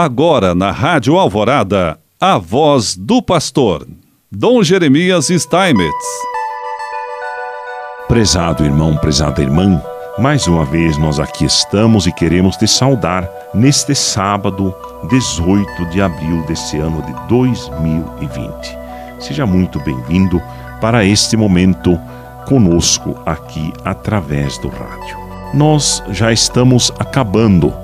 Agora na Rádio Alvorada, a voz do pastor, Dom Jeremias Steinmetz. Prezado irmão, prezada irmã, mais uma vez nós aqui estamos e queremos te saudar neste sábado, 18 de abril deste ano de 2020. Seja muito bem-vindo para este momento conosco aqui através do rádio. Nós já estamos acabando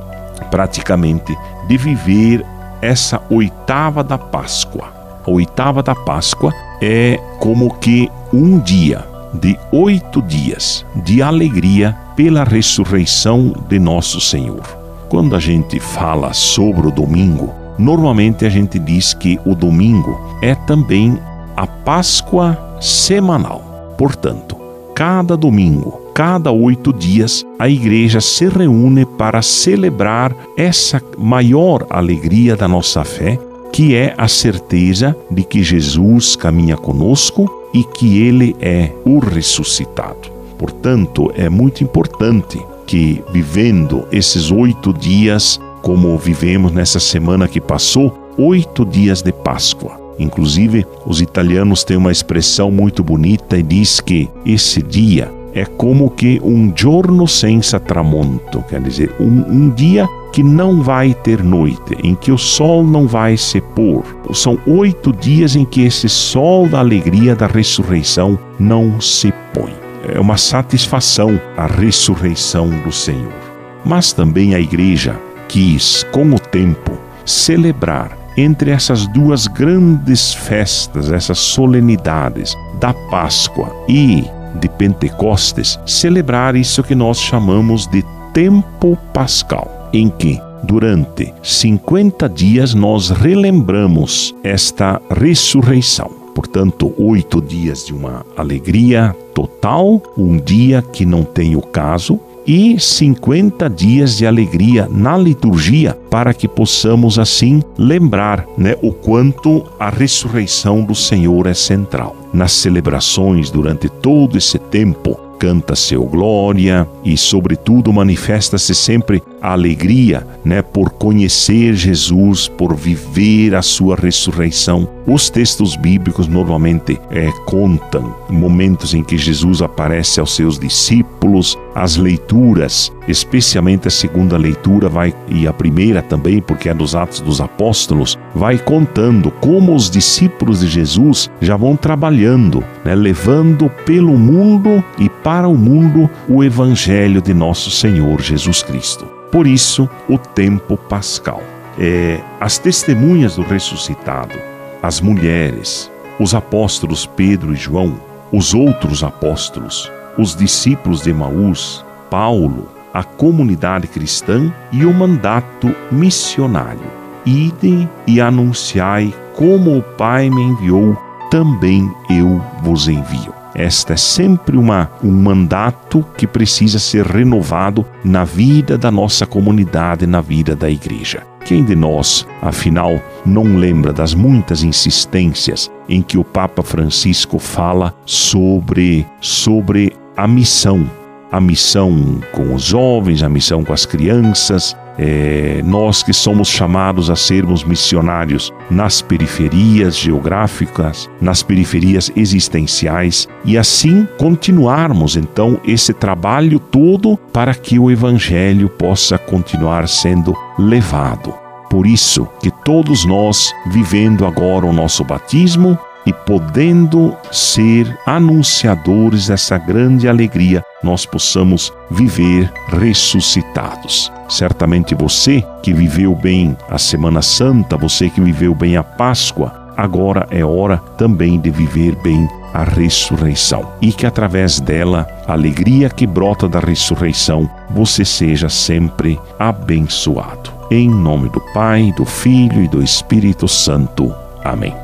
praticamente de viver essa oitava da Páscoa. A oitava da Páscoa é como que um dia de oito dias de alegria pela ressurreição de nosso Senhor. Quando a gente fala sobre o domingo, normalmente a gente diz que o domingo é também a Páscoa semanal. Portanto, cada domingo cada oito dias, a igreja se reúne para celebrar essa maior alegria da nossa fé, que é a certeza de que Jesus caminha conosco e que ele é o ressuscitado. Portanto, é muito importante que, vivendo esses oito dias, como vivemos nessa semana que passou, oito dias de Páscoa. Inclusive, os italianos têm uma expressão muito bonita e diz que esse dia é como que um giorno senza tramonto, quer dizer, um, um dia que não vai ter noite, em que o sol não vai se pôr. São oito dias em que esse sol da alegria da ressurreição não se põe. É uma satisfação a ressurreição do Senhor. Mas também a igreja quis, com o tempo, celebrar entre essas duas grandes festas, essas solenidades da Páscoa e de Pentecostes celebrar isso que nós chamamos de tempo pascal, em que durante 50 dias nós relembramos esta ressurreição. Portanto, oito dias de uma alegria total, um dia que não tem o caso, e 50 dias de alegria na liturgia para que possamos assim lembrar né, o quanto a ressurreição do Senhor é central. Nas celebrações durante todo esse tempo, canta seu glória e, sobretudo, manifesta-se sempre a alegria, né, por conhecer Jesus, por viver a sua ressurreição. Os textos bíblicos normalmente é, contam momentos em que Jesus aparece aos seus discípulos, as leituras, especialmente a segunda leitura vai e a primeira também, porque é dos Atos dos Apóstolos, vai contando como os discípulos de Jesus já vão trabalhando, né, levando pelo mundo e para o mundo o evangelho de nosso Senhor Jesus Cristo. Por isso, o tempo pascal. É, as testemunhas do ressuscitado, as mulheres, os apóstolos Pedro e João, os outros apóstolos, os discípulos de Maús, Paulo, a comunidade cristã e o mandato missionário. Ide e anunciai como o Pai me enviou, também eu vos envio. Esta é sempre uma, um mandato que precisa ser renovado na vida da nossa comunidade, na vida da igreja. Quem de nós, afinal, não lembra das muitas insistências em que o Papa Francisco fala sobre, sobre a missão? A missão com os jovens, a missão com as crianças, é, nós que somos chamados a sermos missionários nas periferias geográficas, nas periferias existenciais e assim continuarmos então esse trabalho todo para que o Evangelho possa continuar sendo levado. Por isso que todos nós, vivendo agora o nosso batismo, e podendo ser anunciadores dessa grande alegria, nós possamos viver ressuscitados. Certamente você que viveu bem a Semana Santa, você que viveu bem a Páscoa, agora é hora também de viver bem a ressurreição e que através dela, a alegria que brota da ressurreição, você seja sempre abençoado. Em nome do Pai, do Filho e do Espírito Santo. Amém.